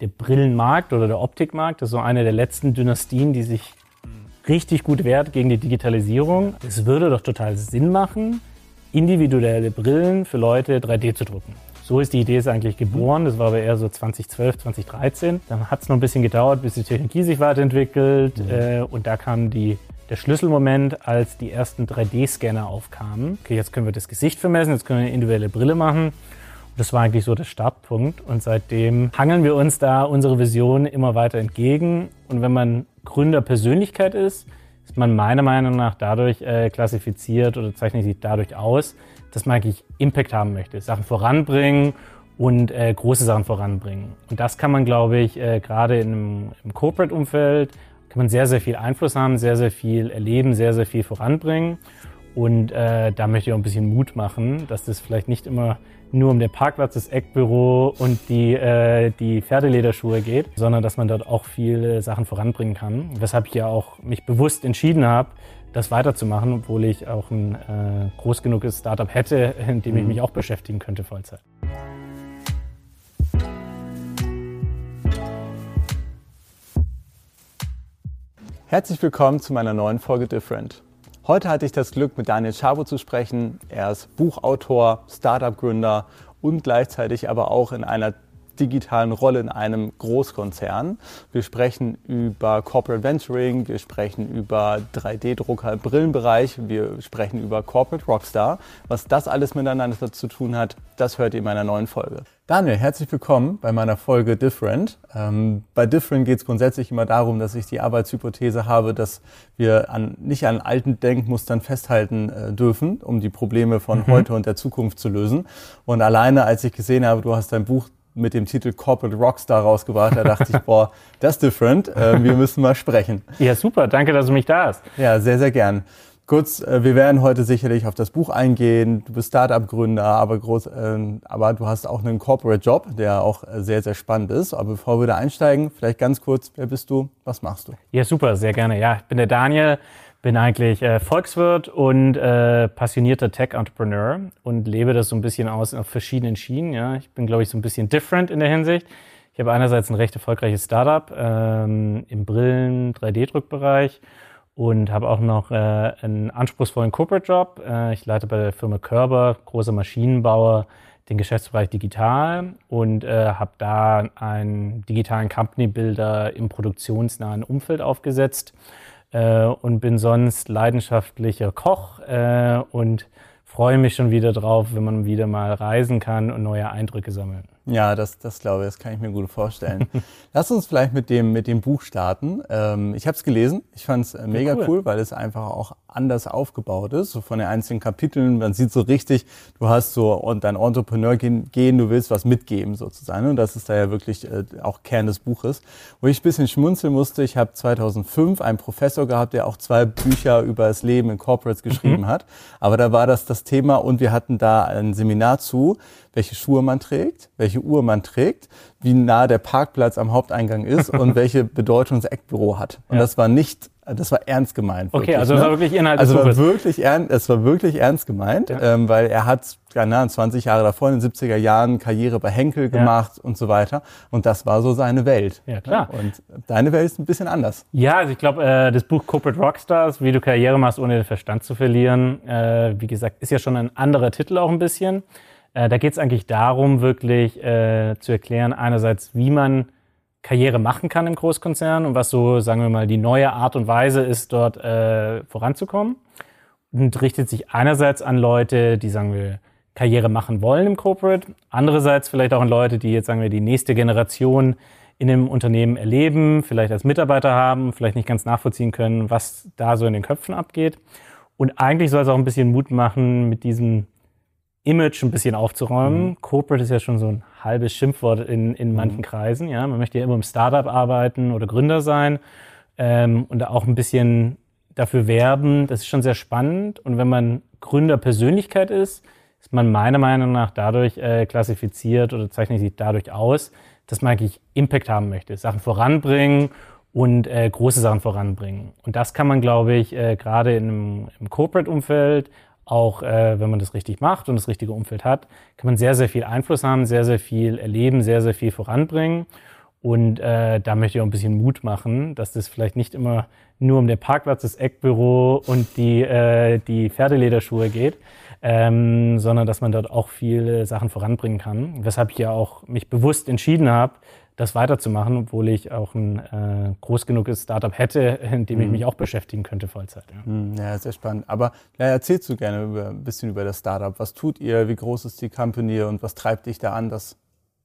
der Brillenmarkt oder der Optikmarkt. Das ist so eine der letzten Dynastien, die sich richtig gut wehrt gegen die Digitalisierung. Es würde doch total Sinn machen, individuelle Brillen für Leute 3D zu drucken. So ist die Idee ist eigentlich geboren. Das war aber eher so 2012, 2013. Dann hat es noch ein bisschen gedauert, bis die Technologie sich weiterentwickelt. Mhm. Äh, und da kam die, der Schlüsselmoment, als die ersten 3D-Scanner aufkamen. Okay, jetzt können wir das Gesicht vermessen, jetzt können wir eine individuelle Brille machen. Das war eigentlich so der Startpunkt und seitdem hangeln wir uns da unsere Vision immer weiter entgegen. Und wenn man Gründerpersönlichkeit ist, ist man meiner Meinung nach dadurch äh, klassifiziert oder zeichnet sich dadurch aus, dass man eigentlich Impact haben möchte, Sachen voranbringen und äh, große Sachen voranbringen. Und das kann man, glaube ich, äh, gerade im, Corporate-Umfeld, kann man sehr, sehr viel Einfluss haben, sehr, sehr viel erleben, sehr, sehr viel voranbringen. Und äh, da möchte ich auch ein bisschen Mut machen, dass das vielleicht nicht immer nur um den Parkplatz, das Eckbüro und die, äh, die Pferdelederschuhe geht, sondern dass man dort auch viele Sachen voranbringen kann. Weshalb ich ja auch mich bewusst entschieden habe, das weiterzumachen, obwohl ich auch ein äh, groß genuges Startup hätte, in dem ich mhm. mich auch beschäftigen könnte Vollzeit. Herzlich willkommen zu meiner neuen Folge Different. Heute hatte ich das Glück, mit Daniel Schabo zu sprechen. Er ist Buchautor, Startup-Gründer und gleichzeitig aber auch in einer digitalen Rolle in einem Großkonzern. Wir sprechen über Corporate Venturing, wir sprechen über 3D-Drucker im Brillenbereich, wir sprechen über Corporate Rockstar. Was das alles miteinander zu tun hat, das hört ihr in meiner neuen Folge. Daniel, herzlich willkommen bei meiner Folge Different. Ähm, bei Different geht es grundsätzlich immer darum, dass ich die Arbeitshypothese habe, dass wir an, nicht an alten Denkmustern festhalten äh, dürfen, um die Probleme von mhm. heute und der Zukunft zu lösen. Und alleine, als ich gesehen habe, du hast dein Buch mit dem Titel Corporate Rockstar rausgebracht. Da dachte ich, boah, das ist different. Äh, wir müssen mal sprechen. Ja, super. Danke, dass du mich da hast. Ja, sehr, sehr gern. Kurz, äh, wir werden heute sicherlich auf das Buch eingehen. Du bist Startup-Gründer, aber, groß, äh, aber du hast auch einen Corporate-Job, der auch äh, sehr, sehr spannend ist. Aber bevor wir da einsteigen, vielleicht ganz kurz, wer bist du, was machst du? Ja, super, sehr gerne. Ja, ich bin der Daniel, bin eigentlich äh, Volkswirt und äh, passionierter Tech-Entrepreneur und lebe das so ein bisschen aus auf verschiedenen Schienen. Ja. Ich bin, glaube ich, so ein bisschen different in der Hinsicht. Ich habe einerseits ein recht erfolgreiches Startup ähm, im Brillen-, 3D-Druckbereich und habe auch noch äh, einen anspruchsvollen Corporate-Job. Äh, ich leite bei der Firma Körber, großer Maschinenbauer, den Geschäftsbereich digital und äh, habe da einen digitalen Company-Builder im produktionsnahen Umfeld aufgesetzt äh, und bin sonst leidenschaftlicher Koch äh, und freue mich schon wieder drauf, wenn man wieder mal reisen kann und neue Eindrücke sammeln. Ja, das, das glaube ich, das kann ich mir gut vorstellen. Lass uns vielleicht mit dem, mit dem Buch starten. Ähm, ich habe es gelesen, ich fand es äh, mega cool. cool. weil es einfach auch anders aufgebaut ist, so von den einzelnen Kapiteln. Man sieht so richtig, du hast so und dein Entrepreneur gehen, du willst was mitgeben sozusagen. Und das ist da ja wirklich äh, auch Kern des Buches. Wo ich ein bisschen schmunzeln musste, ich habe 2005 einen Professor gehabt, der auch zwei Bücher über das Leben in Corporates geschrieben mhm. hat. Aber da war das das Thema und wir hatten da ein Seminar zu, welche Schuhe man trägt, welche Uhr man trägt, wie nah der Parkplatz am Haupteingang ist und welche Bedeutung das Eckbüro hat. Und ja. das war nicht das war ernst gemeint. Wirklich, okay, also ne? war wirklich Inhalt also war wirklich ernst, Es war wirklich ernst gemeint, ja. ähm, weil er hat ja, na, 20 Jahre davor, in den 70er Jahren, Karriere bei Henkel gemacht ja. und so weiter. Und das war so seine Welt. Ja, klar. Und deine Welt ist ein bisschen anders. Ja, also ich glaube, äh, das Buch Corporate Rockstars, wie du Karriere machst, ohne den Verstand zu verlieren, äh, wie gesagt, ist ja schon ein anderer Titel auch ein bisschen. Äh, da geht es eigentlich darum, wirklich äh, zu erklären, einerseits, wie man Karriere machen kann im Großkonzern und was so, sagen wir mal, die neue Art und Weise ist, dort äh, voranzukommen. Und richtet sich einerseits an Leute, die, sagen wir, Karriere machen wollen im Corporate, andererseits vielleicht auch an Leute, die jetzt, sagen wir, die nächste Generation in einem Unternehmen erleben, vielleicht als Mitarbeiter haben, vielleicht nicht ganz nachvollziehen können, was da so in den Köpfen abgeht. Und eigentlich soll es auch ein bisschen Mut machen, mit diesem Image ein bisschen aufzuräumen. Mhm. Corporate ist ja schon so ein halbes Schimpfwort in, in mhm. manchen Kreisen. Ja, man möchte ja immer im Startup arbeiten oder Gründer sein ähm, und auch ein bisschen dafür werben. Das ist schon sehr spannend. Und wenn man Gründerpersönlichkeit ist, ist man meiner Meinung nach dadurch äh, klassifiziert oder zeichnet sich dadurch aus, dass man eigentlich Impact haben möchte, Sachen voranbringen und äh, große Sachen voranbringen. Und das kann man, glaube ich, äh, gerade im Corporate-Umfeld, auch äh, wenn man das richtig macht und das richtige Umfeld hat, kann man sehr, sehr viel Einfluss haben, sehr, sehr viel erleben, sehr, sehr viel voranbringen. Und äh, da möchte ich auch ein bisschen Mut machen, dass das vielleicht nicht immer nur um den Parkplatz, das Eckbüro und die, äh, die Pferdelederschuhe geht, ähm, sondern dass man dort auch viele Sachen voranbringen kann. Weshalb ich ja auch mich bewusst entschieden habe, das weiterzumachen, obwohl ich auch ein äh, groß genuges Startup hätte, in dem mhm. ich mich auch beschäftigen könnte Vollzeit. Ja, mhm, ja sehr spannend. Aber ja, erzählst du gerne über, ein bisschen über das Startup. Was tut ihr? Wie groß ist die Company und was treibt dich da an, das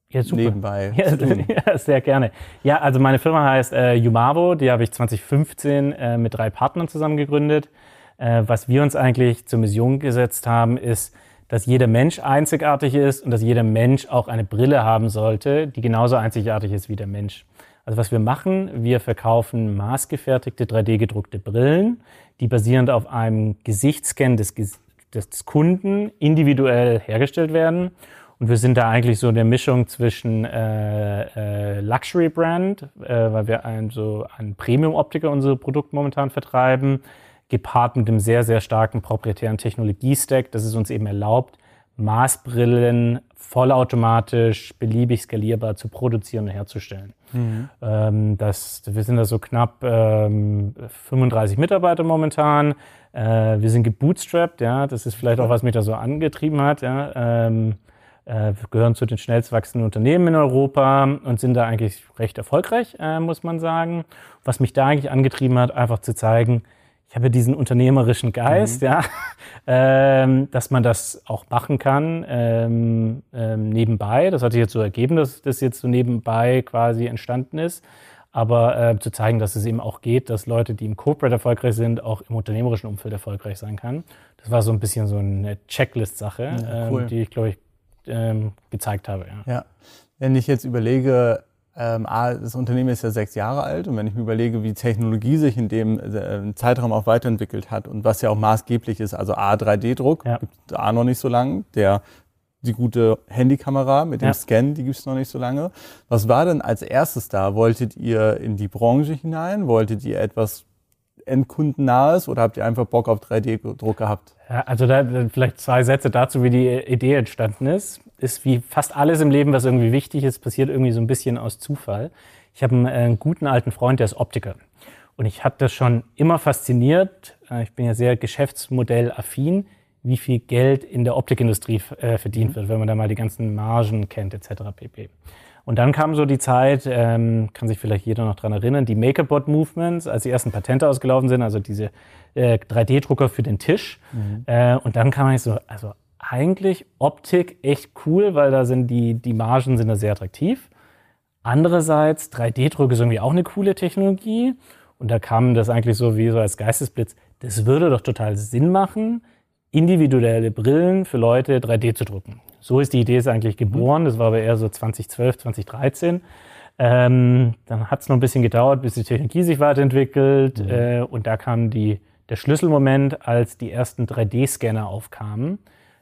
ja, nebenbei ja, zu tun? Ja, sehr gerne. Ja, also meine Firma heißt äh, Umavo. Die habe ich 2015 äh, mit drei Partnern zusammen gegründet. Äh, was wir uns eigentlich zur Mission gesetzt haben, ist, dass jeder Mensch einzigartig ist und dass jeder Mensch auch eine Brille haben sollte, die genauso einzigartig ist wie der Mensch. Also was wir machen, wir verkaufen maßgefertigte 3D-gedruckte Brillen, die basierend auf einem Gesichtsscan des, des Kunden individuell hergestellt werden. Und wir sind da eigentlich so in der Mischung zwischen äh, äh, Luxury Brand, äh, weil wir ein, so einen Premium-Optiker unsere Produkte momentan vertreiben, gepaart mit einem sehr, sehr starken proprietären Technologiestack, das es uns eben erlaubt, Maßbrillen vollautomatisch, beliebig skalierbar zu produzieren und herzustellen. Mhm. Ähm, das, wir sind da so knapp ähm, 35 Mitarbeiter momentan. Äh, wir sind gebootstrapped, ja, das ist vielleicht auch, was mich da so angetrieben hat. Ja. Ähm, äh, wir gehören zu den schnellst wachsenden Unternehmen in Europa und sind da eigentlich recht erfolgreich, äh, muss man sagen. Was mich da eigentlich angetrieben hat, einfach zu zeigen, ich habe diesen unternehmerischen Geist, mhm. ja, ähm, dass man das auch machen kann ähm, ähm, nebenbei. Das hat sich jetzt so ergeben, dass das jetzt so nebenbei quasi entstanden ist. Aber äh, zu zeigen, dass es eben auch geht, dass Leute, die im Corporate erfolgreich sind, auch im unternehmerischen Umfeld erfolgreich sein kann. Das war so ein bisschen so eine Checklist-Sache, ja, cool. ähm, die ich, glaube ich, ähm, gezeigt habe. Ja. ja. Wenn ich jetzt überlege, ähm, das Unternehmen ist ja sechs Jahre alt und wenn ich mir überlege, wie Technologie sich in dem äh, Zeitraum auch weiterentwickelt hat und was ja auch maßgeblich ist, also A, 3D-Druck, ja. gibt A noch nicht so lange, der die gute Handykamera mit dem ja. Scan, die gibt es noch nicht so lange. Was war denn als erstes da? Wolltet ihr in die Branche hinein? Wolltet ihr etwas endkundennahes oder habt ihr einfach Bock auf 3D-Druck gehabt? Ja, also da vielleicht zwei Sätze dazu, wie die Idee entstanden ist. Ist wie fast alles im Leben, was irgendwie wichtig ist, passiert irgendwie so ein bisschen aus Zufall. Ich habe einen, einen guten alten Freund, der ist Optiker. Und ich hatte das schon immer fasziniert. Äh, ich bin ja sehr geschäftsmodellaffin, wie viel Geld in der Optikindustrie äh, verdient mhm. wird, wenn man da mal die ganzen Margen kennt etc. pp. Und dann kam so die Zeit, ähm, kann sich vielleicht jeder noch dran erinnern, die Makerbot-Movements, als die ersten Patente ausgelaufen sind, also diese äh, 3D-Drucker für den Tisch. Mhm. Äh, und dann kam ich so, also eigentlich Optik echt cool, weil da sind die, die Margen sind da sehr attraktiv. Andererseits, 3D-Druck ist irgendwie auch eine coole Technologie. Und da kam das eigentlich so wie so als Geistesblitz. Das würde doch total Sinn machen, individuelle Brillen für Leute 3D zu drucken. So ist die Idee ist eigentlich geboren. Das war aber eher so 2012, 2013. Ähm, dann hat es noch ein bisschen gedauert, bis die Technologie sich weiterentwickelt. Mhm. Äh, und da kam die, der Schlüsselmoment, als die ersten 3D-Scanner aufkamen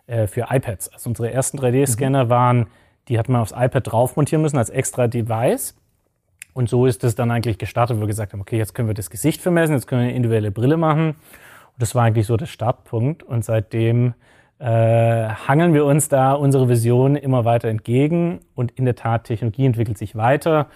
äh, für iPads. Also unsere ersten 3D-Scanner mhm. waren, die hat man aufs iPad drauf montieren müssen als extra Device. Und so ist es dann eigentlich gestartet, wo wir gesagt haben, okay, jetzt können wir das Gesicht vermessen, jetzt können wir eine individuelle Brille machen. Und das war eigentlich so der Startpunkt. Und seitdem äh, hangeln wir uns da unsere Vision immer weiter entgegen und in der Tat, Technologie entwickelt sich weiter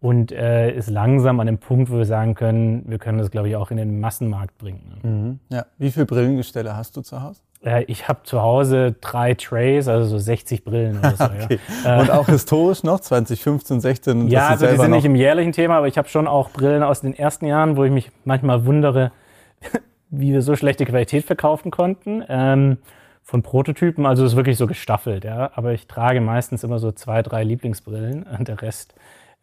und äh, ist langsam an dem Punkt, wo wir sagen können, wir können das, glaube ich, auch in den Massenmarkt bringen. Mhm. Ja. Wie viele Brillengestelle hast du zu Hause? Äh, ich habe zu Hause drei Trays, also so 60 Brillen oder so. okay. ja. Und auch historisch noch, 2015, 16? Ja, also die sind nicht im jährlichen Thema, aber ich habe schon auch Brillen aus den ersten Jahren, wo ich mich manchmal wundere, wie wir so schlechte Qualität verkaufen konnten. Ähm, von Prototypen, also es ist wirklich so gestaffelt, ja. Aber ich trage meistens immer so zwei, drei Lieblingsbrillen und der Rest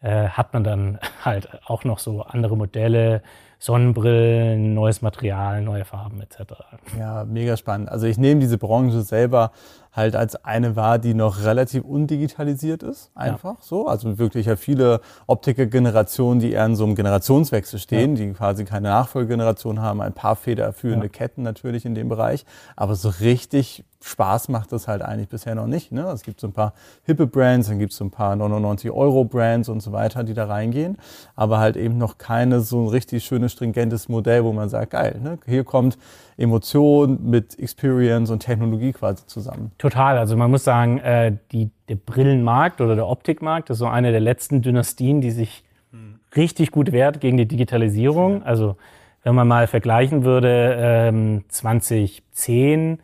äh, hat man dann halt auch noch so andere Modelle, Sonnenbrillen, neues Material, neue Farben etc. Ja, mega spannend. Also ich nehme diese Branche selber halt als eine wahr, die noch relativ undigitalisiert ist, einfach ja. so. Also wirklich ja viele Optiker-Generationen, die eher in so einem Generationswechsel stehen, ja. die quasi keine Nachfolgegeneration haben, ein paar federführende ja. Ketten natürlich in dem Bereich. Aber so richtig Spaß macht das halt eigentlich bisher noch nicht. Ne? Es gibt so ein paar hippe Brands, dann gibt es so ein paar 99 Euro Brands und so weiter, die da reingehen, aber halt eben noch keine so richtig schöne stringentes Modell, wo man sagt, geil, ne? hier kommt Emotion mit Experience und Technologie quasi zusammen. Total. Also man muss sagen, äh, die, der Brillenmarkt oder der Optikmarkt ist so eine der letzten Dynastien, die sich hm. richtig gut wehrt gegen die Digitalisierung. Also wenn man mal vergleichen würde, ähm, 2010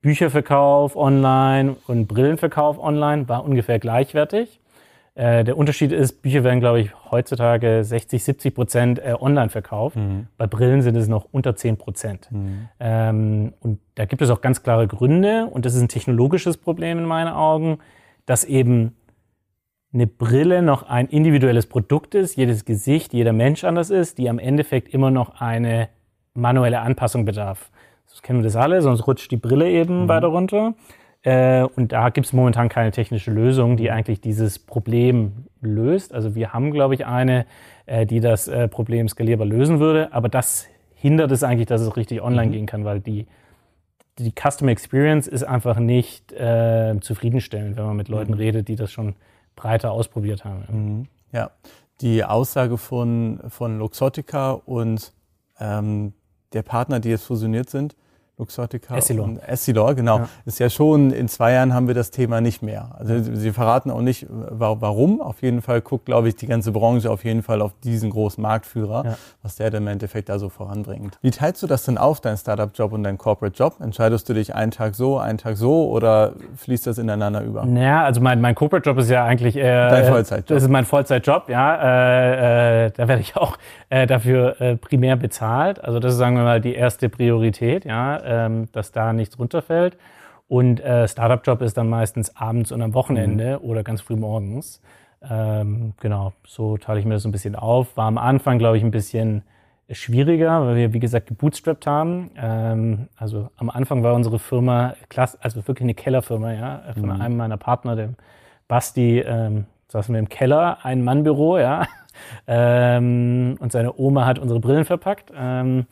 Bücherverkauf online und Brillenverkauf online war ungefähr gleichwertig. Äh, der Unterschied ist, Bücher werden, glaube ich, heutzutage 60, 70 Prozent äh, online verkauft. Mhm. Bei Brillen sind es noch unter 10 Prozent. Mhm. Ähm, und da gibt es auch ganz klare Gründe. Und das ist ein technologisches Problem in meinen Augen, dass eben eine Brille noch ein individuelles Produkt ist, jedes Gesicht, jeder Mensch anders ist, die am Endeffekt immer noch eine manuelle Anpassung bedarf. Das kennen wir das alle, sonst rutscht die Brille eben mhm. weiter runter. Äh, und da gibt es momentan keine technische Lösung, die eigentlich dieses Problem löst. Also wir haben, glaube ich, eine, äh, die das äh, Problem skalierbar lösen würde. Aber das hindert es eigentlich, dass es richtig online mhm. gehen kann, weil die, die Customer Experience ist einfach nicht zufriedenstellend, wenn man mit Leuten mhm. redet, die das schon breiter ausprobiert haben. Mhm. Ja, die Aussage von, von Luxottica und ähm, der Partner, die jetzt fusioniert sind, Luxottica Essilor. und Essilor, genau. Ja. Ist ja schon, in zwei Jahren haben wir das Thema nicht mehr. Also Sie verraten auch nicht, warum. Auf jeden Fall guckt, glaube ich, die ganze Branche auf jeden Fall auf diesen großen Marktführer, ja. was der dann im Endeffekt da so voranbringt. Wie teilst du das denn auf, dein Startup-Job und dein Corporate-Job? Entscheidest du dich einen Tag so, einen Tag so oder fließt das ineinander über? Naja, also mein, mein Corporate-Job ist ja eigentlich eher... Dein Vollzeitjob. Das ist mein Vollzeitjob, ja. Äh, äh, da werde ich auch äh, dafür äh, primär bezahlt. Also das ist, sagen wir mal, die erste Priorität, ja ähm, dass da nichts runterfällt. Und äh, Startup-Job ist dann meistens abends und am Wochenende mhm. oder ganz früh morgens. Ähm, genau, so teile ich mir das so ein bisschen auf. War am Anfang, glaube ich, ein bisschen schwieriger, weil wir, wie gesagt, gebootstrapped haben. Ähm, also am Anfang war unsere Firma, klasse, also wirklich eine Kellerfirma, ja, von mhm. einem meiner Partner, dem Basti, ähm, saßen wir im Keller, ein Mannbüro, ja, ähm, und seine Oma hat unsere Brillen verpackt. Ähm,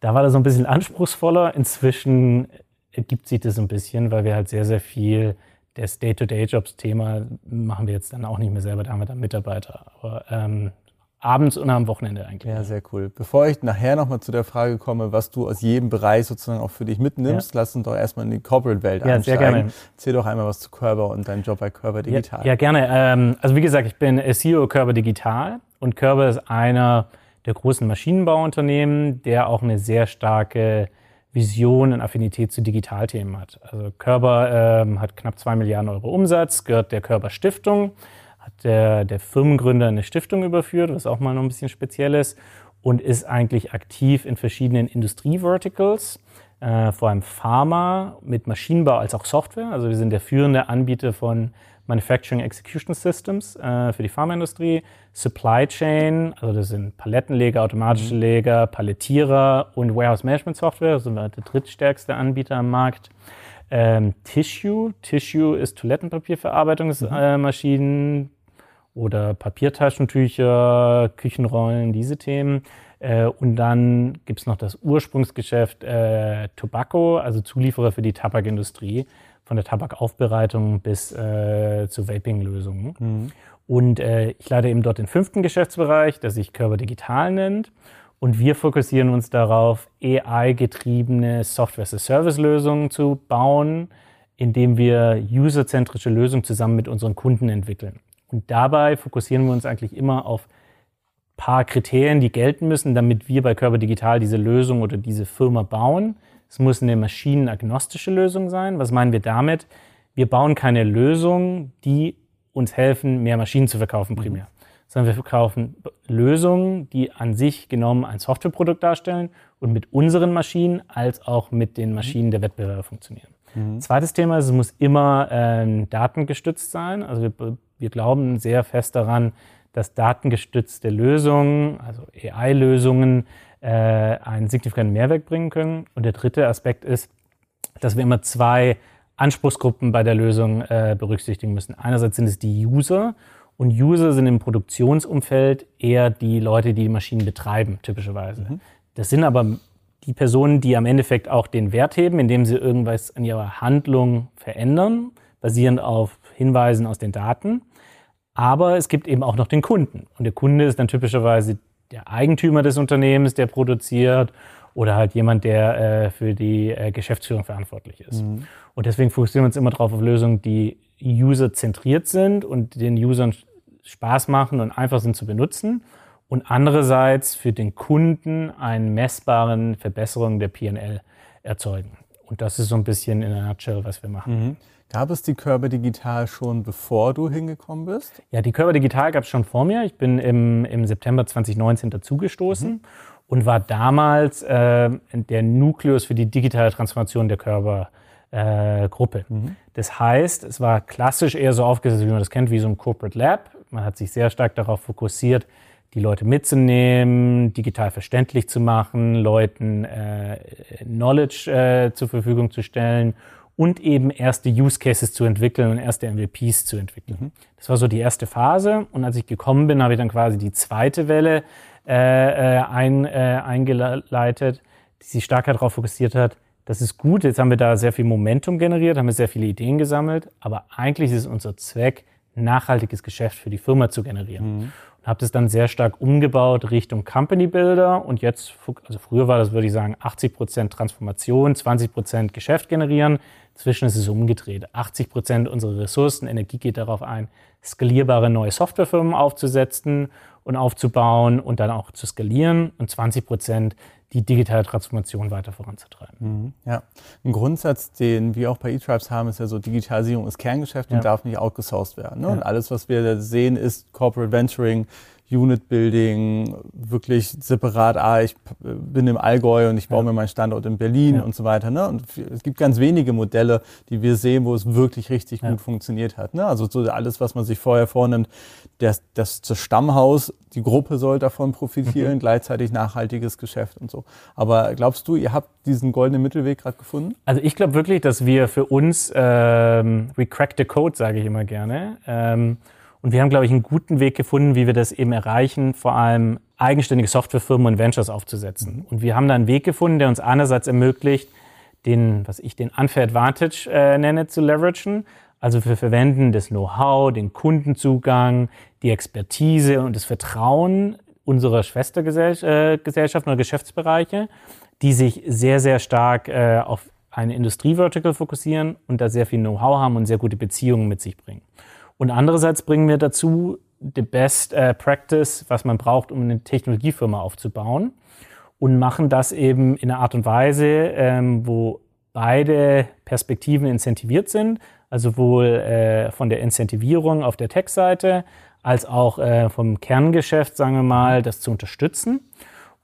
da war das so ein bisschen anspruchsvoller. Inzwischen ergibt sich das ein bisschen, weil wir halt sehr, sehr viel das Day-to-Day-Jobs-Thema machen wir jetzt dann auch nicht mehr selber, da haben wir dann Mitarbeiter. Aber ähm, abends und am Wochenende eigentlich. Ja, sehr cool. Bevor ich nachher nochmal zu der Frage komme, was du aus jedem Bereich sozusagen auch für dich mitnimmst, ja. lass uns doch erstmal in die Corporate-Welt ja, einsteigen. Sehr gerne. Erzähl doch einmal was zu Körber und deinem Job bei Körber Digital. Ja, ja gerne. Ähm, also wie gesagt, ich bin CEO Körber Digital und Körber ist einer der großen Maschinenbauunternehmen, der auch eine sehr starke Vision und Affinität zu Digitalthemen hat. Also Körber ähm, hat knapp zwei Milliarden Euro Umsatz, gehört der Körber Stiftung, hat der, der Firmengründer eine Stiftung überführt, was auch mal noch ein bisschen speziell ist, und ist eigentlich aktiv in verschiedenen Industrie-Verticals, äh, vor allem Pharma mit Maschinenbau als auch Software. Also wir sind der führende Anbieter von Manufacturing Execution Systems äh, für die Pharmaindustrie, Supply Chain, also das sind Palettenleger, automatische mhm. Leger, Palettierer und Warehouse Management Software, das sind wir der drittstärkste Anbieter am Markt. Ähm, Tissue, Tissue ist Toilettenpapierverarbeitungsmaschinen mhm. äh, oder Papiertaschentücher, Küchenrollen, diese Themen. Äh, und dann gibt's noch das Ursprungsgeschäft äh, Tobacco, also Zulieferer für die Tabakindustrie von der Tabakaufbereitung bis äh, zu Vaping-Lösungen. Mhm. Und äh, ich leite eben dort den fünften Geschäftsbereich, der sich Körper Digital nennt. Und wir fokussieren uns darauf, AI-getriebene Software-as-a-Service-Lösungen zu bauen, indem wir userzentrische Lösungen zusammen mit unseren Kunden entwickeln. Und dabei fokussieren wir uns eigentlich immer auf paar Kriterien, die gelten müssen, damit wir bei Körper Digital diese Lösung oder diese Firma bauen. Es muss eine maschinenagnostische Lösung sein. Was meinen wir damit? Wir bauen keine Lösung, die uns helfen, mehr Maschinen zu verkaufen primär, mhm. sondern wir verkaufen Lösungen, die an sich genommen ein Softwareprodukt darstellen und mit unseren Maschinen als auch mit den Maschinen der Wettbewerber funktionieren. Mhm. Zweites Thema ist, es muss immer ähm, datengestützt sein. Also wir, wir glauben sehr fest daran, dass datengestützte Lösungen, also AI-Lösungen, einen signifikanten Mehrwert bringen können. Und der dritte Aspekt ist, dass wir immer zwei Anspruchsgruppen bei der Lösung äh, berücksichtigen müssen. Einerseits sind es die User und User sind im Produktionsumfeld eher die Leute, die die Maschinen betreiben, typischerweise. Mhm. Das sind aber die Personen, die am Endeffekt auch den Wert heben, indem sie irgendwas an ihrer Handlung verändern, basierend auf Hinweisen aus den Daten. Aber es gibt eben auch noch den Kunden. Und der Kunde ist dann typischerweise der Eigentümer des Unternehmens, der produziert oder halt jemand, der äh, für die äh, Geschäftsführung verantwortlich ist. Mhm. Und deswegen fokussieren wir uns immer darauf auf Lösungen, die user-zentriert sind und den Usern Spaß machen und einfach sind zu benutzen. Und andererseits für den Kunden einen messbaren Verbesserung der PNL erzeugen. Und das ist so ein bisschen in der Nutshell, was wir machen. Mhm. Gab es die Körper Digital schon, bevor du hingekommen bist? Ja, die Körper Digital gab es schon vor mir. Ich bin im, im September 2019 dazugestoßen mhm. und war damals äh, der Nukleus für die digitale Transformation der Körpergruppe. Äh, mhm. Das heißt, es war klassisch eher so aufgesetzt, wie man das kennt, wie so ein Corporate Lab. Man hat sich sehr stark darauf fokussiert, die Leute mitzunehmen, digital verständlich zu machen, Leuten äh, Knowledge äh, zur Verfügung zu stellen und eben erste Use Cases zu entwickeln und erste MVPs zu entwickeln. Mhm. Das war so die erste Phase. Und als ich gekommen bin, habe ich dann quasi die zweite Welle äh, äh, ein, äh, eingeleitet, die sich stärker darauf fokussiert hat, das ist gut, jetzt haben wir da sehr viel Momentum generiert, haben wir sehr viele Ideen gesammelt, aber eigentlich ist unser Zweck, nachhaltiges Geschäft für die Firma zu generieren. Mhm und habe das dann sehr stark umgebaut Richtung Company Builder und jetzt, also früher war das, würde ich sagen, 80 Prozent Transformation, 20 Prozent Geschäft generieren. Inzwischen ist es umgedreht. 80 Prozent unserer Ressourcen, Energie geht darauf ein, skalierbare neue Softwarefirmen aufzusetzen und aufzubauen und dann auch zu skalieren und 20 Prozent die digitale Transformation weiter voranzutreiben. Mhm, ja, ein Grundsatz, den wir auch bei eTribes haben, ist ja so, Digitalisierung ist Kerngeschäft ja. und darf nicht outgesourced werden. Ne? Ja. Und alles, was wir sehen, ist Corporate Venturing, Unit Building, wirklich separat, ah, ich bin im Allgäu und ich baue ja. mir meinen Standort in Berlin ja. und so weiter. Ne? Und es gibt ganz wenige Modelle, die wir sehen, wo es wirklich richtig ja. gut funktioniert hat. Ne? Also so alles, was man sich vorher vornimmt, das, das, das Stammhaus, die Gruppe soll davon profitieren, mhm. gleichzeitig nachhaltiges Geschäft und so. Aber glaubst du, ihr habt diesen goldenen Mittelweg gerade gefunden? Also ich glaube wirklich, dass wir für uns, ähm, we crack the code, sage ich immer gerne. Ähm, und wir haben, glaube ich, einen guten Weg gefunden, wie wir das eben erreichen, vor allem eigenständige Softwarefirmen und Ventures aufzusetzen. Und wir haben da einen Weg gefunden, der uns einerseits ermöglicht, den, was ich den Unfair Advantage äh, nenne, zu leveragen. Also wir verwenden das Know-how, den Kundenzugang, die Expertise und das Vertrauen unserer Schwestergesellschaften äh, oder Geschäftsbereiche, die sich sehr, sehr stark äh, auf eine Industrievertical fokussieren und da sehr viel Know-how haben und sehr gute Beziehungen mit sich bringen. Und andererseits bringen wir dazu the best uh, practice, was man braucht, um eine Technologiefirma aufzubauen und machen das eben in einer Art und Weise, ähm, wo beide Perspektiven incentiviert sind, also sowohl äh, von der Incentivierung auf der Tech-Seite als auch äh, vom Kerngeschäft, sagen wir mal, das zu unterstützen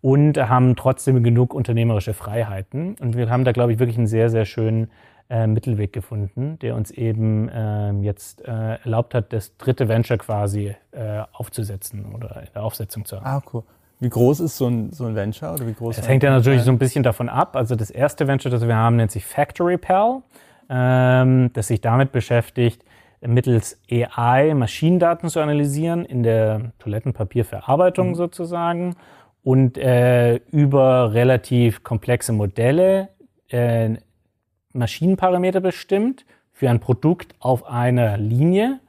und haben trotzdem genug unternehmerische Freiheiten. Und wir haben da, glaube ich, wirklich einen sehr, sehr schönen äh, Mittelweg gefunden, der uns eben äh, jetzt äh, erlaubt hat, das dritte Venture quasi äh, aufzusetzen oder in der Aufsetzung zu haben. Ah, cool. Wie groß ist so ein, so ein Venture? Oder wie groß das hängt ja natürlich so ein bisschen davon ab. Also das erste Venture, das wir haben, nennt sich Factory Pal, ähm, das sich damit beschäftigt, mittels AI Maschinendaten zu analysieren in der Toilettenpapierverarbeitung mhm. sozusagen und äh, über relativ komplexe Modelle äh, Maschinenparameter bestimmt für ein Produkt auf einer Linie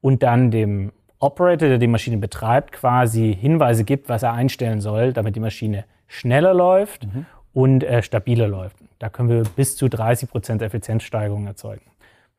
und dann dem Operator, der die Maschine betreibt, quasi Hinweise gibt, was er einstellen soll, damit die Maschine schneller läuft mhm. und äh, stabiler läuft. Da können wir bis zu 30 Prozent Effizienzsteigerung erzeugen.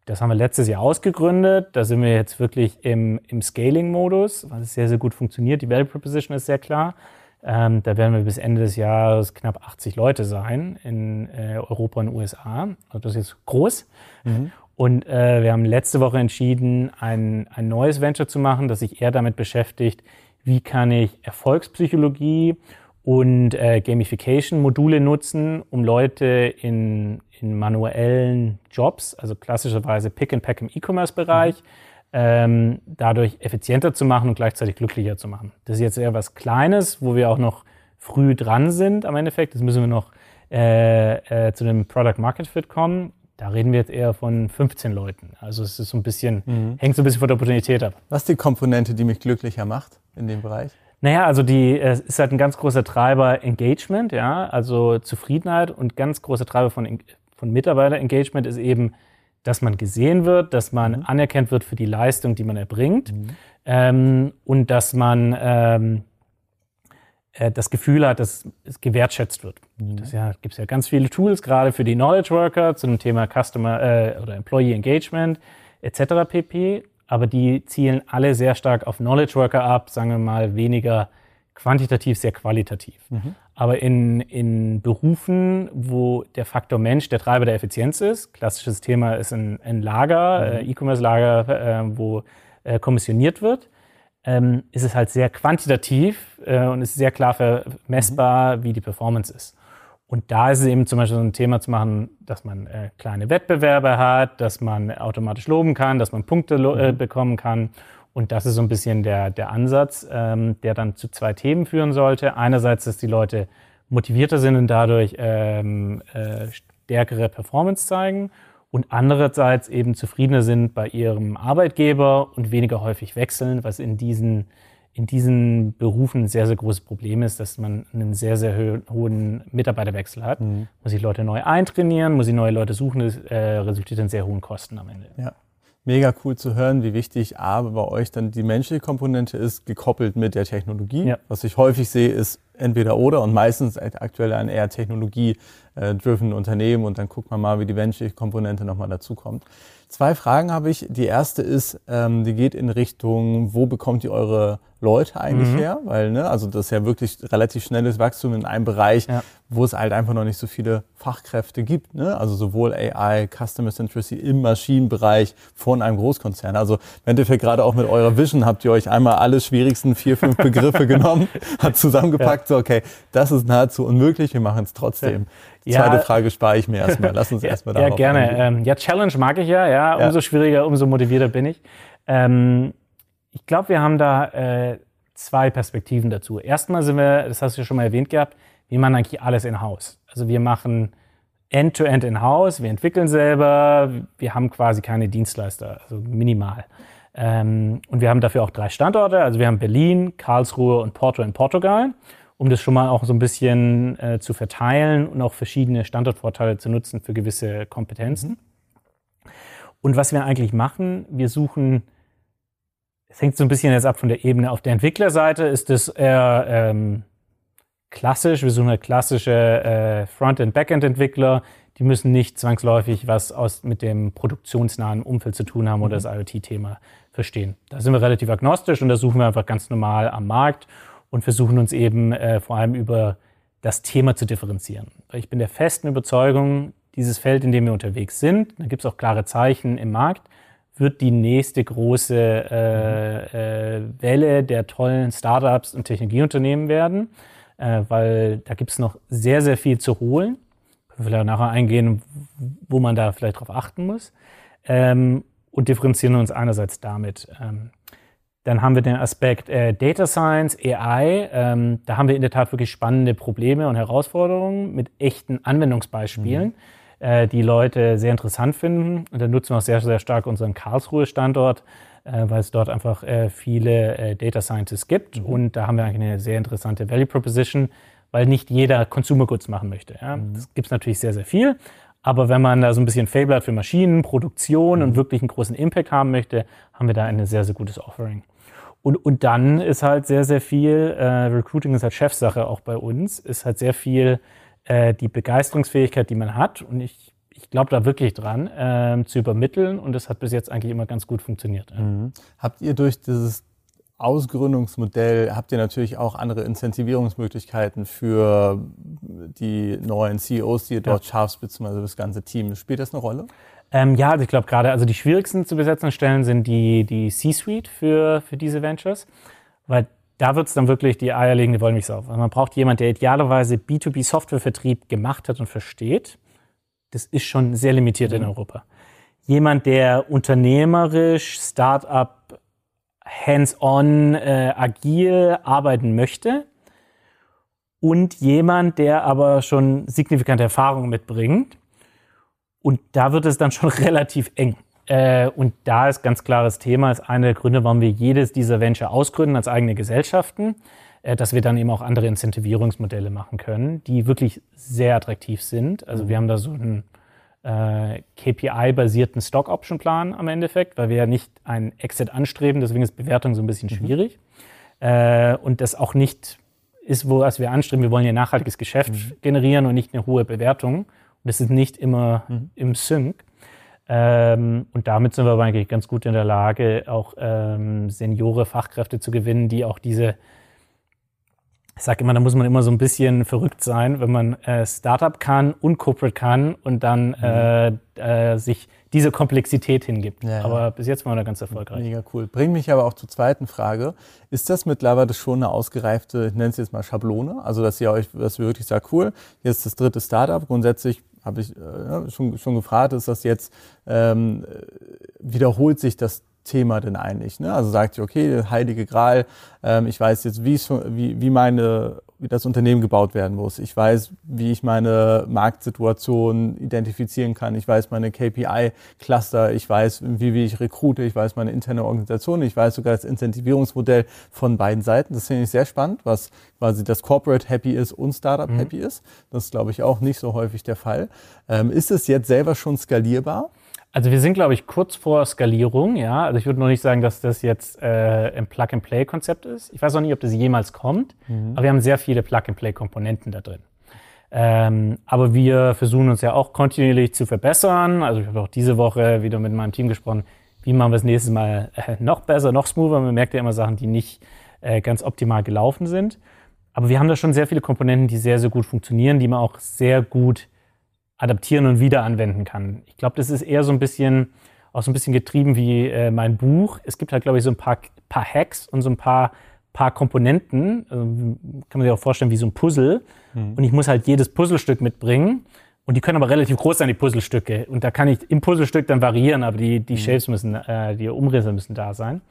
Das haben wir letztes Jahr ausgegründet. Da sind wir jetzt wirklich im, im Scaling-Modus, was sehr, sehr gut funktioniert. Die Value Proposition ist sehr klar. Ähm, da werden wir bis Ende des Jahres knapp 80 Leute sein in äh, Europa und USA. Also das ist jetzt groß. Mhm. Und äh, wir haben letzte Woche entschieden, ein, ein neues Venture zu machen, das sich eher damit beschäftigt, wie kann ich Erfolgspsychologie und äh, Gamification-Module nutzen, um Leute in, in manuellen Jobs, also klassischerweise Pick and Pack im E-Commerce-Bereich, mhm ähm, dadurch effizienter zu machen und gleichzeitig glücklicher zu machen. Das ist jetzt eher was Kleines, wo wir auch noch früh dran sind am Endeffekt. Das müssen wir noch äh, äh, zu dem Product Market Fit kommen. Da reden wir jetzt eher von 15 Leuten. Also es ist so ein bisschen, mhm. hängt so ein bisschen von der Opportunität ab. Was ist die Komponente, die mich glücklicher macht in dem Bereich? Naja, also die es ist halt ein ganz großer Treiber Engagement, ja, also Zufriedenheit und ganz großer Treiber von, von Mitarbeiter-Engagement ist eben dass man gesehen wird, dass man mhm. anerkannt wird für die Leistung, die man erbringt mhm. ähm, und dass man ähm, äh, das Gefühl hat, dass es gewertschätzt wird. Mhm. Das ja, gibt es ja ganz viele Tools, gerade für die Knowledge Worker zu dem Thema Customer äh, oder Employee Engagement etc. pp. Aber die zielen alle sehr stark auf Knowledge Worker ab, sagen wir mal weniger quantitativ, sehr qualitativ. Mhm. Aber in, in Berufen, wo der Faktor Mensch der Treiber der Effizienz ist, klassisches Thema ist ein, ein Lager, mhm. äh, E-Commerce-Lager, äh, wo äh, kommissioniert wird, ähm, ist es halt sehr quantitativ und ist sehr klar vermessbar, mhm. wie die Performance ist. Und da ist es eben zum Beispiel so ein Thema zu machen, dass man kleine Wettbewerbe hat, dass man automatisch loben kann, dass man Punkte mhm. bekommen kann. Und das ist so ein bisschen der, der Ansatz, ähm, der dann zu zwei Themen führen sollte. Einerseits, dass die Leute motivierter sind und dadurch ähm, äh, stärkere Performance zeigen und andererseits eben zufriedener sind bei ihrem Arbeitgeber und weniger häufig wechseln, was in diesen, in diesen Berufen ein sehr, sehr großes Problem ist, dass man einen sehr, sehr hohen Mitarbeiterwechsel hat. Mhm. Muss ich Leute neu eintrainieren, muss ich neue Leute suchen, das äh, resultiert in sehr hohen Kosten am Ende. Ja. Mega cool zu hören, wie wichtig A, bei euch dann die menschliche Komponente ist, gekoppelt mit der Technologie. Ja. Was ich häufig sehe, ist entweder oder und meistens aktuell ein eher technologie-driven Unternehmen und dann guckt man mal, wie die menschliche Komponente nochmal dazukommt. Zwei Fragen habe ich. Die erste ist, ähm, die geht in Richtung, wo bekommt ihr eure Leute eigentlich mhm. her? Weil, ne, also das ist ja wirklich relativ schnelles Wachstum in einem Bereich, ja. wo es halt einfach noch nicht so viele Fachkräfte gibt. Ne? Also sowohl AI, Customer Centricity im Maschinenbereich von einem Großkonzern. Also im Endeffekt gerade auch mit eurer Vision habt ihr euch einmal alle schwierigsten vier, fünf Begriffe genommen, hat zusammengepackt, ja. so okay, das ist nahezu unmöglich, wir machen es trotzdem. Ja. Zweite Frage spare ich mir erstmal. Lass uns erstmal darauf Ja, gerne. Ähm, ja, Challenge mag ich ja, ja. Umso schwieriger, umso motivierter bin ich. Ähm, ich glaube, wir haben da äh, zwei Perspektiven dazu. Erstmal sind wir, das hast du ja schon mal erwähnt gehabt, wir machen eigentlich alles in-house. Also wir machen End-to-End in-house, wir entwickeln selber, wir haben quasi keine Dienstleister, also minimal. Ähm, und wir haben dafür auch drei Standorte. Also wir haben Berlin, Karlsruhe und Porto in Portugal um das schon mal auch so ein bisschen äh, zu verteilen und auch verschiedene Standortvorteile zu nutzen für gewisse Kompetenzen. Und was wir eigentlich machen, wir suchen, es hängt so ein bisschen jetzt ab von der Ebene. Auf der Entwicklerseite ist es eher ähm, klassisch, wir suchen halt klassische äh, Front- Backend-Entwickler, die müssen nicht zwangsläufig was aus, mit dem produktionsnahen Umfeld zu tun haben oder mhm. das IoT-Thema verstehen. Da sind wir relativ agnostisch und da suchen wir einfach ganz normal am Markt und versuchen uns eben äh, vor allem über das Thema zu differenzieren. Ich bin der festen Überzeugung, dieses Feld, in dem wir unterwegs sind, da gibt es auch klare Zeichen im Markt, wird die nächste große äh, äh, Welle der tollen Startups und Technologieunternehmen werden, äh, weil da gibt es noch sehr, sehr viel zu holen. Können wir vielleicht nachher eingehen, wo man da vielleicht drauf achten muss. Ähm, und differenzieren uns einerseits damit. Ähm, dann haben wir den Aspekt äh, Data Science, AI. Ähm, da haben wir in der Tat wirklich spannende Probleme und Herausforderungen mit echten Anwendungsbeispielen, mhm. äh, die Leute sehr interessant finden. Und da nutzen wir auch sehr, sehr stark unseren Karlsruhe-Standort, äh, weil es dort einfach äh, viele äh, Data Scientists gibt. Mhm. Und da haben wir eigentlich eine sehr interessante Value Proposition, weil nicht jeder Consumer Goods machen möchte. Ja? Mhm. Das gibt es natürlich sehr, sehr viel. Aber wenn man da so ein bisschen Fable hat für Maschinen, Produktion und mhm. wirklich einen großen Impact haben möchte, haben wir da ein sehr, sehr gutes Offering. Und, und dann ist halt sehr, sehr viel, äh, Recruiting ist halt Chefsache auch bei uns, ist halt sehr viel äh, die Begeisterungsfähigkeit, die man hat. Und ich, ich glaube da wirklich dran, äh, zu übermitteln. Und das hat bis jetzt eigentlich immer ganz gut funktioniert. Mhm. Habt ihr durch dieses Ausgründungsmodell habt ihr natürlich auch andere Incentivierungsmöglichkeiten für die neuen CEOs, die ihr dort ja. scharf beziehungsweise das ganze Team. Spielt das eine Rolle? Ähm, ja, also ich glaube gerade, also die schwierigsten zu besetzenden Stellen sind die, die C-Suite für, für diese Ventures, weil da wird es dann wirklich die eierlegende Wollmilchsau. Also man braucht jemanden, der idealerweise B2B-Softwarevertrieb gemacht hat und versteht. Das ist schon sehr limitiert mhm. in Europa. Jemand, der unternehmerisch, Startup, hands-on, äh, agil arbeiten möchte und jemand, der aber schon signifikante Erfahrungen mitbringt und da wird es dann schon relativ eng. Äh, und da ist ganz klares Thema, ist einer der Gründe, warum wir jedes dieser Venture ausgründen als eigene Gesellschaften, äh, dass wir dann eben auch andere Incentivierungsmodelle machen können, die wirklich sehr attraktiv sind. Also wir haben da so einen äh, KPI-basierten Stock-Option-Plan am Endeffekt, weil wir ja nicht einen Exit anstreben, deswegen ist Bewertung so ein bisschen mhm. schwierig. Mhm. und das auch nicht ist, wo was wir anstreben. Wir wollen ja nachhaltiges Geschäft mhm. generieren und nicht eine hohe Bewertung. Und das ist nicht immer mhm. im Sync. Ähm, und damit sind wir aber eigentlich ganz gut in der Lage, auch ähm, Seniore, Fachkräfte zu gewinnen, die auch diese ich sage immer, da muss man immer so ein bisschen verrückt sein, wenn man äh, Startup kann und Corporate kann und dann mhm. äh, äh, sich diese Komplexität hingibt. Ja, ja. Aber bis jetzt waren wir da ganz erfolgreich. Mega cool. Bringt mich aber auch zur zweiten Frage. Ist das mittlerweile schon eine ausgereifte, ich nenne es jetzt mal Schablone? Also, dass ihr euch, dass ihr wirklich sagt, cool, ist das dritte Startup. Grundsätzlich habe ich äh, schon, schon gefragt, ist das jetzt, ähm, wiederholt sich das Thema denn eigentlich? Ne? Also sagt ihr, okay, Heilige Gral, ähm, ich weiß jetzt, wie, wie, wie meine wie das Unternehmen gebaut werden muss. Ich weiß, wie ich meine Marktsituation identifizieren kann. Ich weiß meine KPI-Cluster. Ich weiß, wie, wie ich rekrute. Ich weiß meine interne Organisation. Ich weiß sogar das Incentivierungsmodell von beiden Seiten. Das finde ich sehr spannend, was quasi das Corporate happy ist und Startup mhm. happy ist. Das ist, glaube ich, auch nicht so häufig der Fall. Ähm, ist es jetzt selber schon skalierbar? Also wir sind, glaube ich, kurz vor Skalierung, ja. Also ich würde noch nicht sagen, dass das jetzt äh, ein Plug-and-Play-Konzept ist. Ich weiß auch nicht, ob das jemals kommt, mhm. aber wir haben sehr viele Plug-and-Play-Komponenten da drin. Ähm, aber wir versuchen uns ja auch kontinuierlich zu verbessern. Also ich habe auch diese Woche wieder mit meinem Team gesprochen, wie machen wir das nächste Mal äh, noch besser, noch smoother. Man merkt ja immer Sachen, die nicht äh, ganz optimal gelaufen sind. Aber wir haben da schon sehr viele Komponenten, die sehr, sehr gut funktionieren, die man auch sehr gut adaptieren und wieder anwenden kann. Ich glaube, das ist eher so ein bisschen, auch so ein bisschen getrieben wie äh, mein Buch. Es gibt halt, glaube ich, so ein paar, paar Hacks und so ein paar, paar Komponenten. Also, kann man sich auch vorstellen wie so ein Puzzle. Mhm. Und ich muss halt jedes Puzzlestück mitbringen. Und die können aber relativ groß sein, die Puzzlestücke. Und da kann ich im Puzzlestück dann variieren, aber die, die mhm. Shapes müssen, äh, die Umrisse müssen da sein.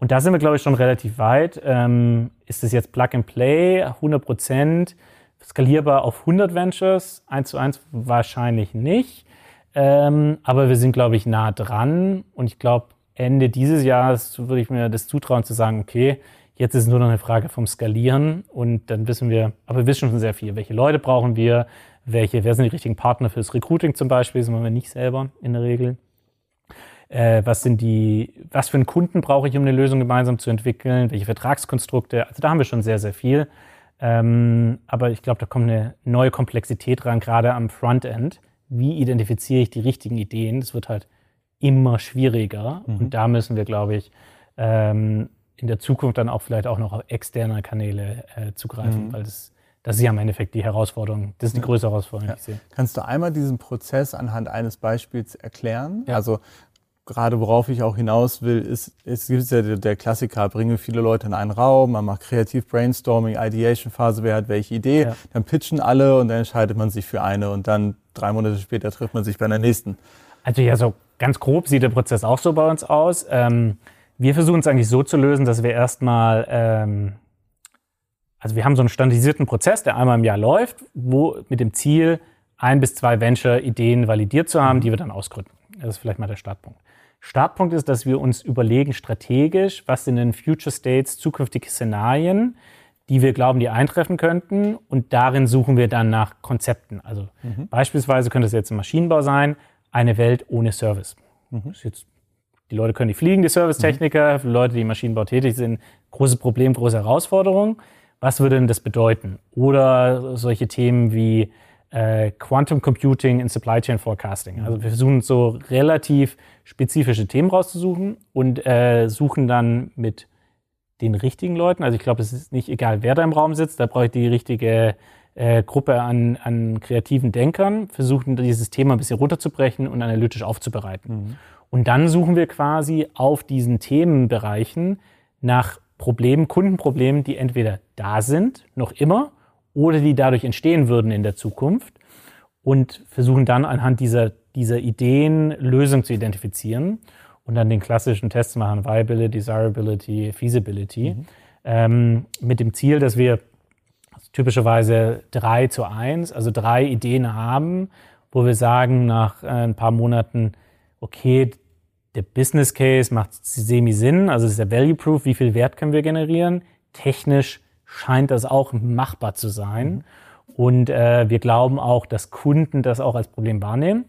Und da sind wir, glaube ich, schon relativ weit. Ähm, ist es jetzt Plug and Play, 100 Prozent? Skalierbar auf 100 Ventures, eins zu eins wahrscheinlich nicht. Ähm, aber wir sind, glaube ich, nah dran. Und ich glaube, Ende dieses Jahres würde ich mir das zutrauen zu sagen, okay, jetzt ist nur noch eine Frage vom Skalieren. Und dann wissen wir, aber wir wissen schon sehr viel. Welche Leute brauchen wir? Welche, wer sind die richtigen Partner fürs Recruiting zum Beispiel? Das machen wir nicht selber in der Regel. Äh, was sind die, was für einen Kunden brauche ich, um eine Lösung gemeinsam zu entwickeln? Welche Vertragskonstrukte? Also da haben wir schon sehr, sehr viel. Ähm, aber ich glaube, da kommt eine neue Komplexität ran, gerade am Frontend. Wie identifiziere ich die richtigen Ideen? Das wird halt immer schwieriger. Mhm. Und da müssen wir, glaube ich, ähm, in der Zukunft dann auch vielleicht auch noch auf externe Kanäle äh, zugreifen, mhm. weil das, das ist ja im Endeffekt die Herausforderung. Das ist die größte Herausforderung, ja. die ich sehe. Kannst du einmal diesen Prozess anhand eines Beispiels erklären? Ja. Also gerade worauf ich auch hinaus will, ist, es gibt ja der, Klassiker, bringe viele Leute in einen Raum, man macht kreativ Brainstorming, Ideation-Phase, wer hat welche Idee, ja. dann pitchen alle und dann entscheidet man sich für eine und dann drei Monate später trifft man sich bei der nächsten. Also ja, so ganz grob sieht der Prozess auch so bei uns aus. Ähm, wir versuchen es eigentlich so zu lösen, dass wir erstmal, ähm, also wir haben so einen standardisierten Prozess, der einmal im Jahr läuft, wo mit dem Ziel, ein bis zwei Venture-Ideen validiert zu haben, die wir dann ausgründen. Das ist vielleicht mal der Startpunkt. Startpunkt ist, dass wir uns überlegen strategisch, was sind denn Future States, zukünftige Szenarien, die wir glauben, die eintreffen könnten. Und darin suchen wir dann nach Konzepten. Also mhm. beispielsweise könnte es jetzt im Maschinenbau sein, eine Welt ohne Service. Mhm. Jetzt, die Leute können nicht fliegen, die Servicetechniker, mhm. Leute, die im Maschinenbau tätig sind, großes Problem, große Herausforderung. Was würde denn das bedeuten? Oder solche Themen wie äh, Quantum Computing in Supply Chain Forecasting. Also wir versuchen so relativ spezifische Themen rauszusuchen und äh, suchen dann mit den richtigen Leuten. Also ich glaube, es ist nicht egal, wer da im Raum sitzt, da brauche ich die richtige äh, Gruppe an, an kreativen Denkern, versuchen dieses Thema ein bisschen runterzubrechen und analytisch aufzubereiten. Mhm. Und dann suchen wir quasi auf diesen Themenbereichen nach Problemen, Kundenproblemen, die entweder da sind, noch immer, oder die dadurch entstehen würden in der Zukunft und versuchen dann anhand dieser, dieser Ideen Lösungen zu identifizieren und dann den klassischen Test zu machen, Viability, Desirability, Feasibility, mhm. ähm, mit dem Ziel, dass wir typischerweise drei zu eins, also drei Ideen haben, wo wir sagen nach äh, ein paar Monaten, okay, der Business Case macht semi-Sinn, also ist der Value Proof, wie viel Wert können wir generieren, technisch scheint das auch machbar zu sein. Und äh, wir glauben auch, dass Kunden das auch als Problem wahrnehmen.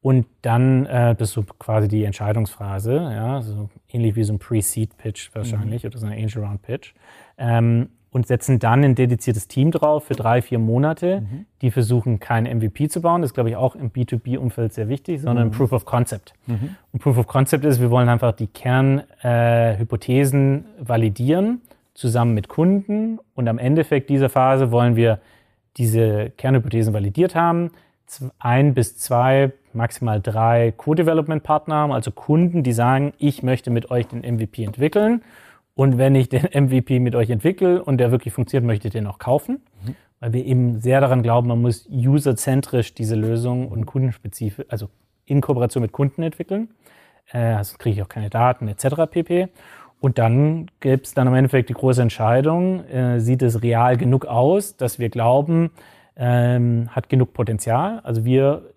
Und dann, äh, das ist so quasi die Entscheidungsphase, ja, so ähnlich wie so ein Pre-Seed-Pitch wahrscheinlich mhm. oder so ein Angel-Round-Pitch. Ähm, und setzen dann ein dediziertes Team drauf für drei, vier Monate, mhm. die versuchen, kein MVP zu bauen. Das ist, glaube ich, auch im B2B-Umfeld sehr wichtig, sondern mhm. Proof of Concept. Mhm. Und Proof of Concept ist, wir wollen einfach die Kernhypothesen äh, validieren, zusammen mit Kunden. Und am Endeffekt dieser Phase wollen wir diese Kernhypothesen validiert haben, ein bis zwei, maximal drei Co-Development-Partner haben, also Kunden, die sagen, ich möchte mit euch den MVP entwickeln und wenn ich den MVP mit euch entwickle und der wirklich funktioniert, möchte ich den auch kaufen. Mhm. Weil wir eben sehr daran glauben, man muss userzentrisch diese Lösung und kundenspezifisch, also in Kooperation mit Kunden entwickeln. Äh, sonst kriege ich auch keine Daten etc. pp. Und dann gibt es dann im Endeffekt die große Entscheidung, äh, sieht es real genug aus, dass wir glauben, ähm, hat genug Potenzial. Also wir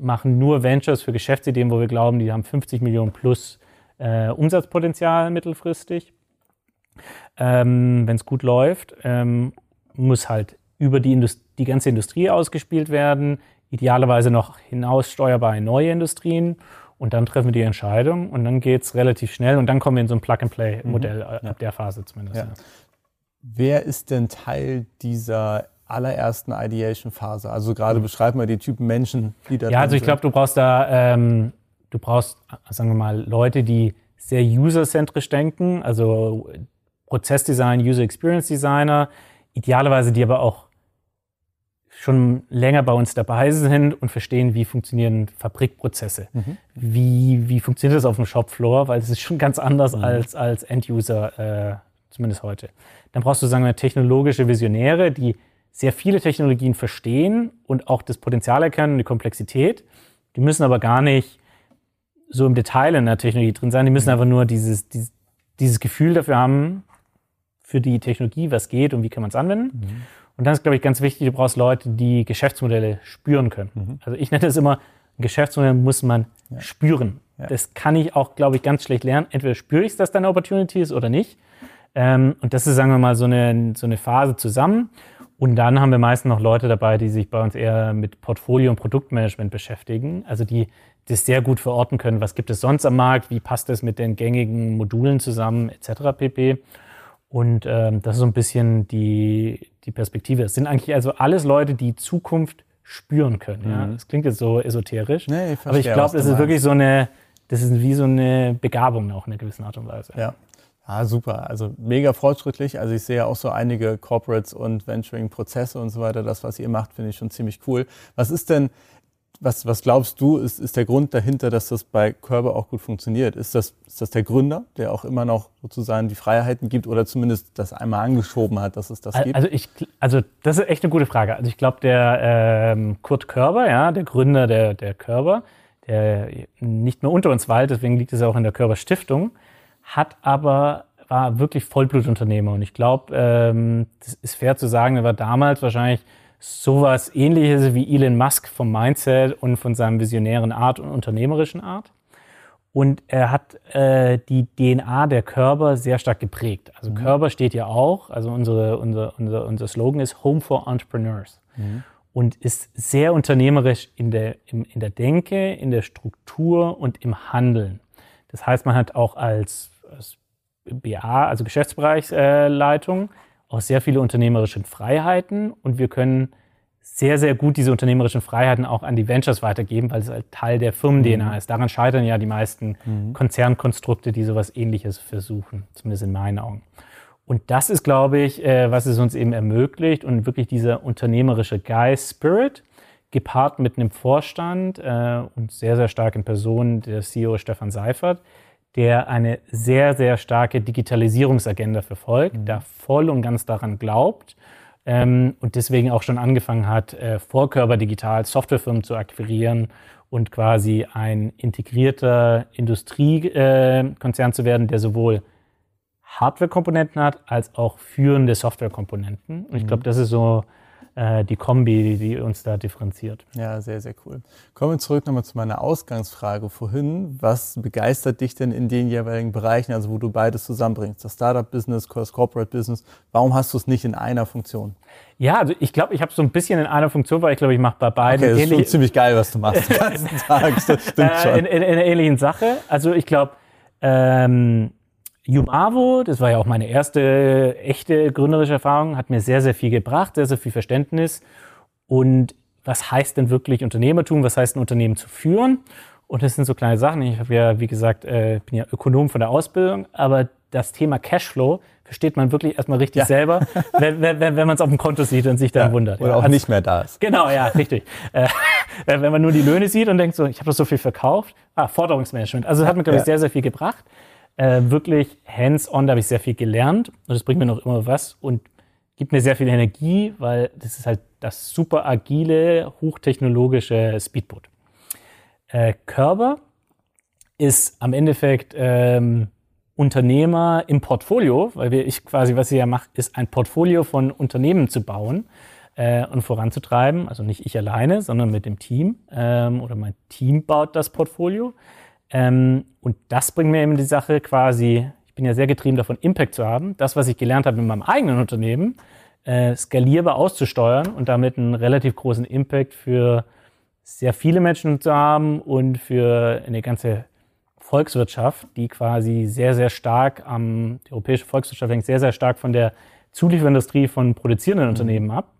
machen nur Ventures für Geschäftsideen, wo wir glauben, die haben 50 Millionen plus äh, Umsatzpotenzial mittelfristig ähm, wenn es gut läuft, ähm, muss halt über die, Indust die ganze Industrie ausgespielt werden, idealerweise noch hinaussteuerbar in neue Industrien. Und dann treffen wir die Entscheidung und dann geht es relativ schnell und dann kommen wir in so ein Plug-and-Play-Modell mhm. Äh, ja. ab der Phase zumindest. Ja. Ja. Wer ist denn Teil dieser allerersten Ideation-Phase? Also gerade mhm. beschreib mal die Typen Menschen, die da Ja, also ich glaube, du brauchst da, ähm, du brauchst, sagen wir mal, Leute, die sehr userzentrisch denken, also Prozessdesign, User Experience Designer, idealerweise die aber auch schon länger bei uns dabei sind und verstehen, wie funktionieren Fabrikprozesse. Mhm. Wie, wie funktioniert das auf dem Shopfloor, weil es ist schon ganz anders mhm. als, als End-User, äh, zumindest heute. Dann brauchst du, sagen wir, technologische Visionäre, die sehr viele Technologien verstehen und auch das Potenzial erkennen, die Komplexität. Die müssen aber gar nicht so im Detail in der Technologie drin sein. Die müssen mhm. einfach nur dieses, dieses, dieses Gefühl dafür haben, für die Technologie, was geht und wie kann man es anwenden. Mhm. Und dann ist, glaube ich, ganz wichtig, du brauchst Leute, die Geschäftsmodelle spüren können. Mhm. Also ich nenne es immer, ein Geschäftsmodell muss man ja. spüren. Ja. Das kann ich auch, glaube ich, ganz schlecht lernen. Entweder spüre ich es, dass da eine Opportunity ist oder nicht. Ähm, und das ist, sagen wir mal, so eine, so eine Phase zusammen. Und dann haben wir meistens noch Leute dabei, die sich bei uns eher mit Portfolio- und Produktmanagement beschäftigen. Also die das sehr gut verorten können, was gibt es sonst am Markt, wie passt das mit den gängigen Modulen zusammen, etc. pp. Und ähm, das ist so ein bisschen die, die Perspektive. Es sind eigentlich also alles Leute, die Zukunft spüren können. Mhm. Ja? Das klingt jetzt so esoterisch. Nee, ich verstehe, aber ich glaube, das ist wirklich so eine, das ist wie so eine Begabung auch in einer gewissen Art und Weise. Ja. Ah, super. Also mega fortschrittlich. Also ich sehe auch so einige Corporates und Venturing-Prozesse und so weiter. Das, was ihr macht, finde ich schon ziemlich cool. Was ist denn was, was glaubst du, ist, ist der Grund dahinter, dass das bei Körber auch gut funktioniert? Ist das, ist das der Gründer, der auch immer noch sozusagen die Freiheiten gibt oder zumindest das einmal angeschoben hat, dass es das gibt? Also, ich, also das ist echt eine gute Frage. Also ich glaube, der ähm, Kurt Körber, ja, der Gründer der, der Körber, der nicht mehr unter uns weilt, deswegen liegt es auch in der Körber Stiftung, hat aber war wirklich Vollblutunternehmer. Und ich glaube, ähm, das ist fair zu sagen, er war damals wahrscheinlich sowas ähnliches wie Elon Musk vom Mindset und von seinem visionären Art und unternehmerischen Art. Und er hat äh, die DNA der Körper sehr stark geprägt. Also mhm. Körper steht ja auch, also unsere, unser, unser, unser Slogan ist Home for Entrepreneurs. Mhm. Und ist sehr unternehmerisch in der, in, in der Denke, in der Struktur und im Handeln. Das heißt, man hat auch als, als BA, also Geschäftsbereichsleitung, äh, auch sehr viele unternehmerische Freiheiten und wir können sehr, sehr gut diese unternehmerischen Freiheiten auch an die Ventures weitergeben, weil es halt Teil der Firmen-DNA mhm. ist. Daran scheitern ja die meisten mhm. Konzernkonstrukte, die sowas ähnliches versuchen, zumindest in meinen Augen. Und das ist, glaube ich, äh, was es uns eben ermöglicht und wirklich dieser unternehmerische Geist, Spirit, gepaart mit einem Vorstand äh, und sehr, sehr starken Personen, der CEO Stefan Seifert, der eine sehr, sehr starke Digitalisierungsagenda verfolgt, mhm. da voll und ganz daran glaubt ähm, und deswegen auch schon angefangen hat, äh, Vorkörper digital Softwarefirmen zu akquirieren und quasi ein integrierter Industriekonzern äh, zu werden, der sowohl Hardware-Komponenten hat, als auch führende Software-Komponenten. Und ich glaube, mhm. das ist so äh, die Kombi, die uns da differenziert. Ja, sehr, sehr cool. Kommen wir zurück nochmal zu meiner Ausgangsfrage vorhin. Was begeistert dich denn in den jeweiligen Bereichen, also wo du beides zusammenbringst? Das Startup-Business, das Corporate-Business. Warum hast du es nicht in einer Funktion? Ja, also ich glaube, ich habe so ein bisschen in einer Funktion, weil ich glaube, ich mache bei beiden. Okay, das ist schon ziemlich geil, was du machst den ganzen Tag. Das stimmt äh, schon. In, in, in, einer ähnlichen Sache. Also ich glaube, ähm, Jumavo, das war ja auch meine erste echte gründerische Erfahrung, hat mir sehr, sehr viel gebracht, sehr, sehr viel Verständnis. Und was heißt denn wirklich Unternehmertum? Was heißt ein Unternehmen zu führen? Und das sind so kleine Sachen. Ich habe ja, wie gesagt, äh, bin ja Ökonom von der Ausbildung, aber das Thema Cashflow versteht man wirklich erstmal richtig ja. selber, wenn, wenn, wenn man es auf dem Konto sieht und sich dann ja, wundert. Oder ja. auch also, nicht mehr da ist. Genau, ja, richtig. äh, wenn man nur die Löhne sieht und denkt so, ich habe doch so viel verkauft. Ah, Forderungsmanagement. Also das hat mir, glaube ich, sehr, sehr viel gebracht. Äh, wirklich hands-on, da habe ich sehr viel gelernt und das bringt mir noch immer was und gibt mir sehr viel Energie, weil das ist halt das super agile, hochtechnologische Speedboot. Äh, Körber ist am Endeffekt ähm, Unternehmer im Portfolio, weil wir, ich quasi, was ich ja mache, ist ein Portfolio von Unternehmen zu bauen äh, und voranzutreiben. Also nicht ich alleine, sondern mit dem Team ähm, oder mein Team baut das Portfolio. Ähm, und das bringt mir eben die Sache quasi, ich bin ja sehr getrieben davon, Impact zu haben. Das, was ich gelernt habe in meinem eigenen Unternehmen, äh, skalierbar auszusteuern und damit einen relativ großen Impact für sehr viele Menschen zu haben und für eine ganze Volkswirtschaft, die quasi sehr, sehr stark am, die europäische Volkswirtschaft hängt sehr, sehr stark von der Zulieferindustrie von produzierenden mhm. Unternehmen ab.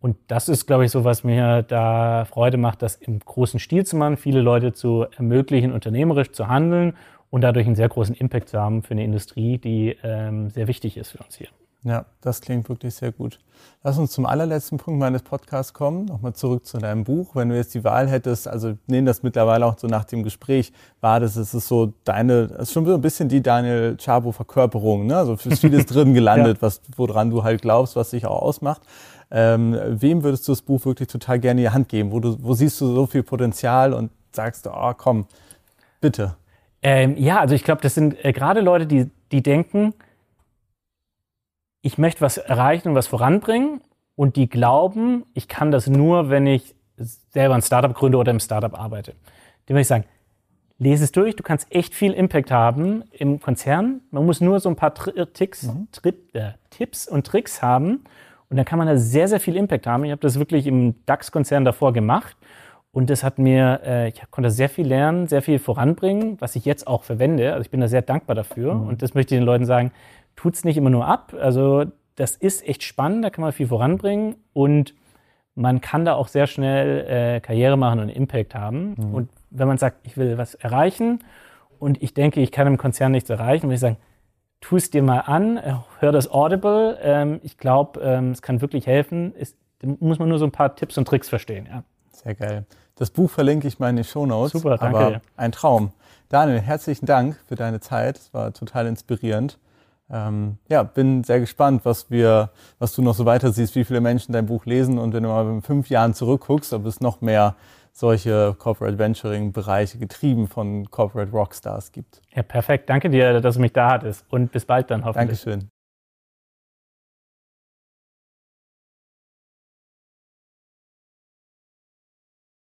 Und das ist, glaube ich, so, was mir da Freude macht, das im großen Stil zu machen, viele Leute zu ermöglichen, unternehmerisch zu handeln und dadurch einen sehr großen Impact zu haben für eine Industrie, die ähm, sehr wichtig ist für uns hier. Ja, das klingt wirklich sehr gut. Lass uns zum allerletzten Punkt meines Podcasts kommen. Nochmal zurück zu deinem Buch. Wenn du jetzt die Wahl hättest, also nehmen das mittlerweile auch so nach dem Gespräch war, das ist so deine, das ist schon so ein bisschen die Daniel Chabo Verkörperung. Ne? Also ist vieles drin gelandet, ja. was, woran du halt glaubst, was dich auch ausmacht. Ähm, wem würdest du das Buch wirklich total gerne in die Hand geben? Wo, du, wo siehst du so viel Potenzial und sagst du, oh komm, bitte? Ähm, ja, also ich glaube, das sind äh, gerade Leute, die, die denken, ich möchte was erreichen und was voranbringen und die glauben, ich kann das nur, wenn ich selber ein Startup gründe oder im Startup arbeite. Dem würde ich sagen, lese es durch, du kannst echt viel Impact haben im Konzern. Man muss nur so ein paar Tricks, mhm. Trip, äh, Tipps und Tricks haben und dann kann man da sehr, sehr viel Impact haben. Ich habe das wirklich im DAX-Konzern davor gemacht und das hat mir, äh, ich konnte sehr viel lernen, sehr viel voranbringen, was ich jetzt auch verwende. Also ich bin da sehr dankbar dafür mhm. und das möchte ich den Leuten sagen, tut es nicht immer nur ab. Also das ist echt spannend, da kann man viel voranbringen und man kann da auch sehr schnell äh, Karriere machen und Impact haben. Mhm. Und wenn man sagt, ich will was erreichen und ich denke, ich kann im Konzern nichts erreichen, würde ich sagen, tu es dir mal an, äh, hör das Audible. Ähm, ich glaube, ähm, es kann wirklich helfen. Es, muss man nur so ein paar Tipps und Tricks verstehen. Ja. Sehr geil. Das Buch verlinke ich mal in die Shownotes. Super, danke. Aber ein Traum. Daniel, herzlichen Dank für deine Zeit. Es war total inspirierend ähm, ja, bin sehr gespannt, was wir, was du noch so weiter siehst, wie viele Menschen dein Buch lesen und wenn du mal in fünf Jahren zurückguckst, ob es noch mehr solche Corporate Venturing Bereiche getrieben von Corporate Rockstars gibt. Ja, perfekt. Danke dir, dass du mich da hattest und bis bald dann hoffentlich. Dankeschön.